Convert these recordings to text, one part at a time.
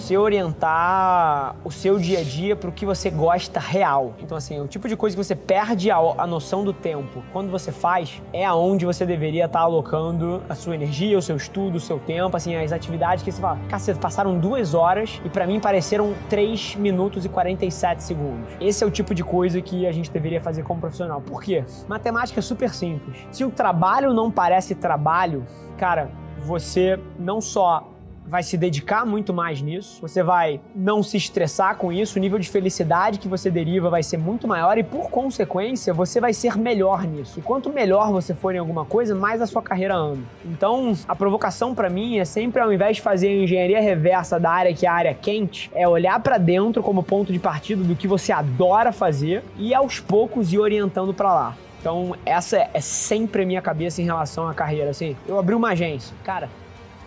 Você orientar o seu dia a dia para o que você gosta real. Então, assim, o tipo de coisa que você perde a, a noção do tempo quando você faz é aonde você deveria estar tá alocando a sua energia, o seu estudo, o seu tempo, assim, as atividades que você fala, cacete, passaram duas horas e para mim pareceram 3 minutos e 47 segundos. Esse é o tipo de coisa que a gente deveria fazer como profissional. Por quê? Matemática é super simples. Se o trabalho não parece trabalho, cara, você não só vai se dedicar muito mais nisso, você vai não se estressar com isso, o nível de felicidade que você deriva vai ser muito maior e, por consequência, você vai ser melhor nisso. E quanto melhor você for em alguma coisa, mais a sua carreira anda. Então, a provocação para mim é sempre, ao invés de fazer a engenharia reversa da área que é a área quente, é olhar para dentro como ponto de partida do que você adora fazer e aos poucos ir orientando para lá. Então, essa é sempre a minha cabeça em relação à carreira. Assim, eu abri uma agência. Cara,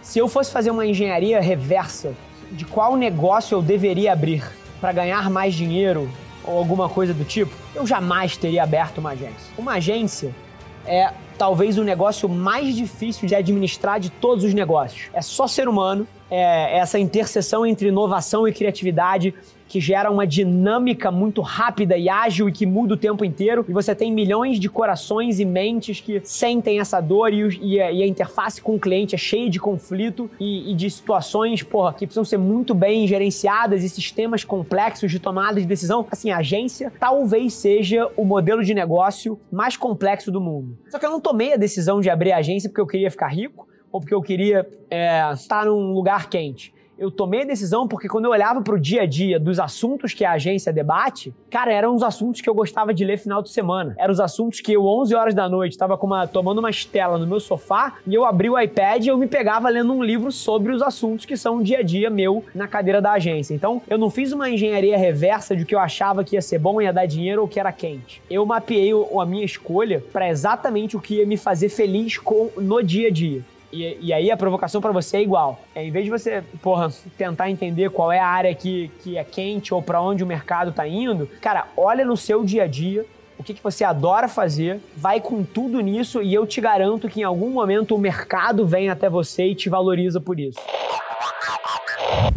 se eu fosse fazer uma engenharia reversa de qual negócio eu deveria abrir para ganhar mais dinheiro ou alguma coisa do tipo, eu jamais teria aberto uma agência. Uma agência é talvez o negócio mais difícil de administrar de todos os negócios. É só ser humano, é essa interseção entre inovação e criatividade que gera uma dinâmica muito rápida e ágil e que muda o tempo inteiro. E você tem milhões de corações e mentes que sentem essa dor e, e, a, e a, interface com o cliente é cheia de conflito e, e, de situações, porra, que precisam ser muito bem gerenciadas e sistemas complexos de tomada de decisão. Assim, a agência talvez seja o modelo de negócio mais complexo do mundo. Só que eu não tomei a decisão de abrir a agência porque eu queria ficar rico ou porque eu queria é, estar num lugar quente eu tomei a decisão porque quando eu olhava para o dia a dia dos assuntos que a agência debate, cara, eram os assuntos que eu gostava de ler final de semana. Eram os assuntos que eu, 11 horas da noite, estava tomando uma estela no meu sofá e eu abri o iPad e eu me pegava lendo um livro sobre os assuntos que são o dia a dia meu na cadeira da agência. Então, eu não fiz uma engenharia reversa de que eu achava que ia ser bom, ia dar dinheiro ou que era quente. Eu mapeei a minha escolha para exatamente o que ia me fazer feliz com, no dia a dia. E, e aí a provocação para você é igual. É, em vez de você, porra, tentar entender qual é a área que, que é quente ou para onde o mercado tá indo, cara, olha no seu dia a dia, o que, que você adora fazer, vai com tudo nisso e eu te garanto que em algum momento o mercado vem até você e te valoriza por isso.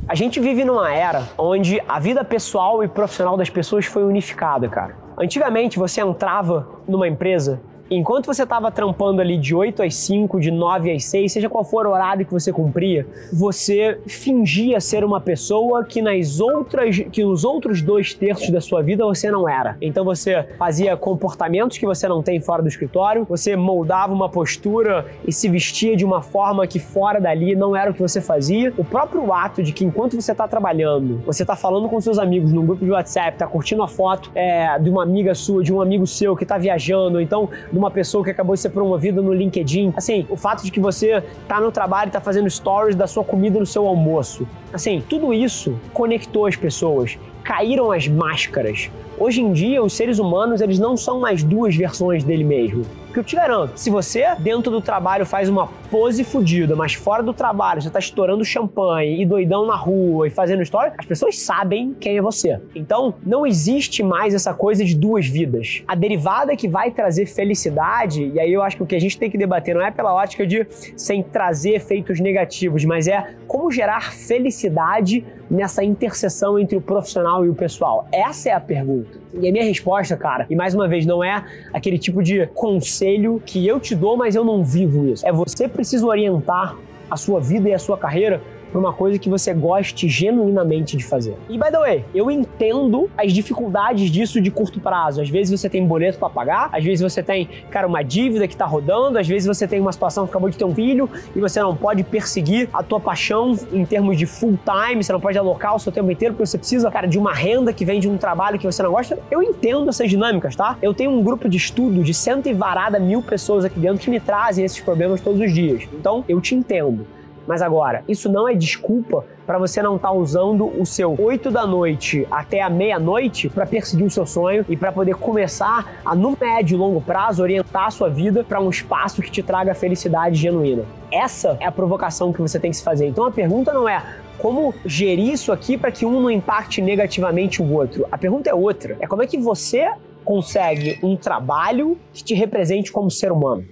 A gente vive numa era onde a vida pessoal e profissional das pessoas foi unificada, cara. Antigamente você entrava numa empresa enquanto você estava trampando ali de 8 às 5, de 9 às 6, seja qual for o horário que você cumpria, você fingia ser uma pessoa que nas outras, que nos outros dois terços da sua vida você não era. Então você fazia comportamentos que você não tem fora do escritório, você moldava uma postura e se vestia de uma forma que fora dali não era o que você fazia. O próprio ato de que enquanto você está trabalhando, você está falando com seus amigos num grupo de WhatsApp, está curtindo a foto é, de uma amiga sua, de um amigo seu que está viajando, então de uma pessoa que acabou de ser promovida no LinkedIn. Assim, o fato de que você tá no trabalho e tá fazendo stories da sua comida no seu almoço. Assim, tudo isso conectou as pessoas. Caíram as máscaras. Hoje em dia, os seres humanos, eles não são mais duas versões dele mesmo. Porque eu te garanto, se você dentro do trabalho faz uma pose fodida, mas fora do trabalho você tá estourando champanhe e doidão na rua e fazendo história, as pessoas sabem quem é você. Então, não existe mais essa coisa de duas vidas. A derivada que vai trazer felicidade, e aí eu acho que o que a gente tem que debater não é pela ótica de sem trazer efeitos negativos, mas é como gerar felicidade nessa interseção entre o profissional e o pessoal. Essa é a pergunta. E a minha resposta, cara, e mais uma vez, não é aquele tipo de conselho que eu te dou, mas eu não vivo isso. É você precisa orientar a sua vida e a sua carreira para uma coisa que você goste genuinamente de fazer. E by the way, eu entendo as dificuldades disso de curto prazo. Às vezes você tem boleto para pagar, às vezes você tem, cara, uma dívida que tá rodando, às vezes você tem uma situação que acabou de ter um filho e você não pode perseguir a tua paixão em termos de full time, você não pode alocar o seu tempo inteiro porque você precisa, cara, de uma renda que vem de um trabalho que você não gosta. Eu entendo essas dinâmicas, tá? Eu tenho um grupo de estudo de cento e varada mil pessoas aqui dentro que me trazem esses problemas todos os dias. Então, eu te entendo. Mas agora, isso não é desculpa para você não estar tá usando o seu 8 da noite até a meia-noite para perseguir o seu sonho e para poder começar a, no médio e longo prazo, orientar a sua vida para um espaço que te traga felicidade genuína. Essa é a provocação que você tem que se fazer. Então a pergunta não é como gerir isso aqui para que um não impacte negativamente o outro. A pergunta é outra. É como é que você consegue um trabalho que te represente como ser humano.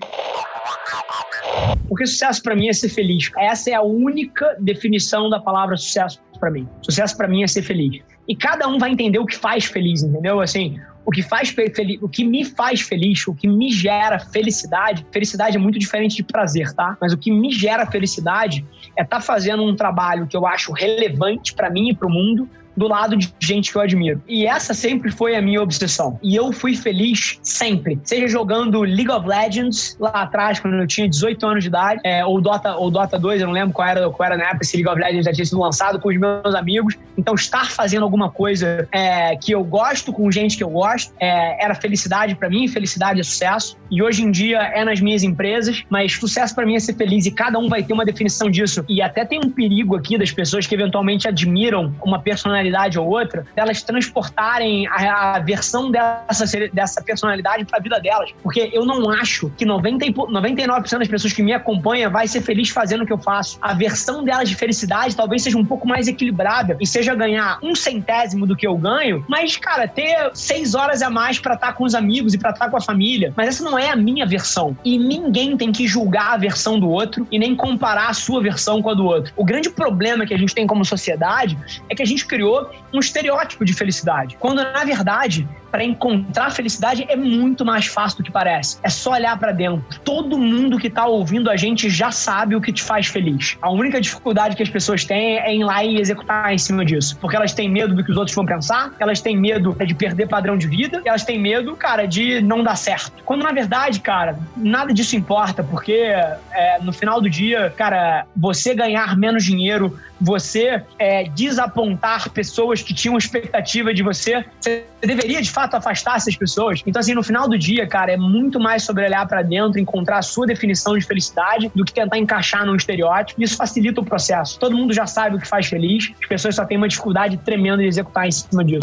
Porque sucesso para mim é ser feliz. Essa é a única definição da palavra sucesso para mim. Sucesso para mim é ser feliz. E cada um vai entender o que faz feliz, entendeu? Assim, o que faz feliz, o que me faz feliz, o que me gera felicidade. Felicidade é muito diferente de prazer, tá? Mas o que me gera felicidade é estar tá fazendo um trabalho que eu acho relevante para mim e para o mundo, do lado de gente que eu admiro. E essa sempre foi a minha obsessão. E eu fui feliz sempre. Seja jogando League of Legends lá atrás, quando eu tinha 18 anos de idade, é, ou, Dota, ou Dota 2, eu não lembro qual era, qual era na época, se League of Legends já tinha sido lançado com os meus amigos. Então, estar fazendo alguma coisa é, que eu gosto, com gente que eu gosto, é, era felicidade para mim, felicidade é sucesso. E hoje em dia é nas minhas empresas, mas sucesso para mim é ser feliz e cada um vai ter uma definição disso. E até tem um perigo aqui das pessoas que eventualmente admiram uma personalidade ou outra, delas transportarem a, a versão dessa, dessa personalidade para a vida delas. Porque eu não acho que 90, 99% das pessoas que me acompanham vai ser feliz fazendo o que eu faço. A versão delas de felicidade talvez seja um pouco mais equilibrada e seja ganhar um centésimo do que eu ganho, mas, cara, ter seis horas a mais para estar tá com os amigos e para estar tá com a família. Mas essa não é a minha versão. E ninguém tem que julgar a versão do outro e nem comparar a sua versão com a do outro. O grande problema que a gente tem como sociedade é que a gente criou um estereótipo de felicidade. Quando, na verdade, para encontrar felicidade é muito mais fácil do que parece. É só olhar para dentro. Todo mundo que tá ouvindo a gente já sabe o que te faz feliz. A única dificuldade que as pessoas têm é ir lá e executar em cima disso. Porque elas têm medo do que os outros vão pensar, elas têm medo de perder padrão de vida, elas têm medo, cara, de não dar certo. Quando na verdade, cara, nada disso importa, porque é, no final do dia, cara, você ganhar menos dinheiro, você é, desapontar pessoas que tinham expectativa de você, você deveria de fato afastar essas pessoas. Então, assim, no final do dia, cara, é muito mais sobre olhar para dentro, encontrar a sua definição de felicidade do que tentar encaixar num estereótipo. Isso facilita o processo. Todo mundo já sabe o que faz feliz, as pessoas só têm uma dificuldade tremenda de executar em cima disso.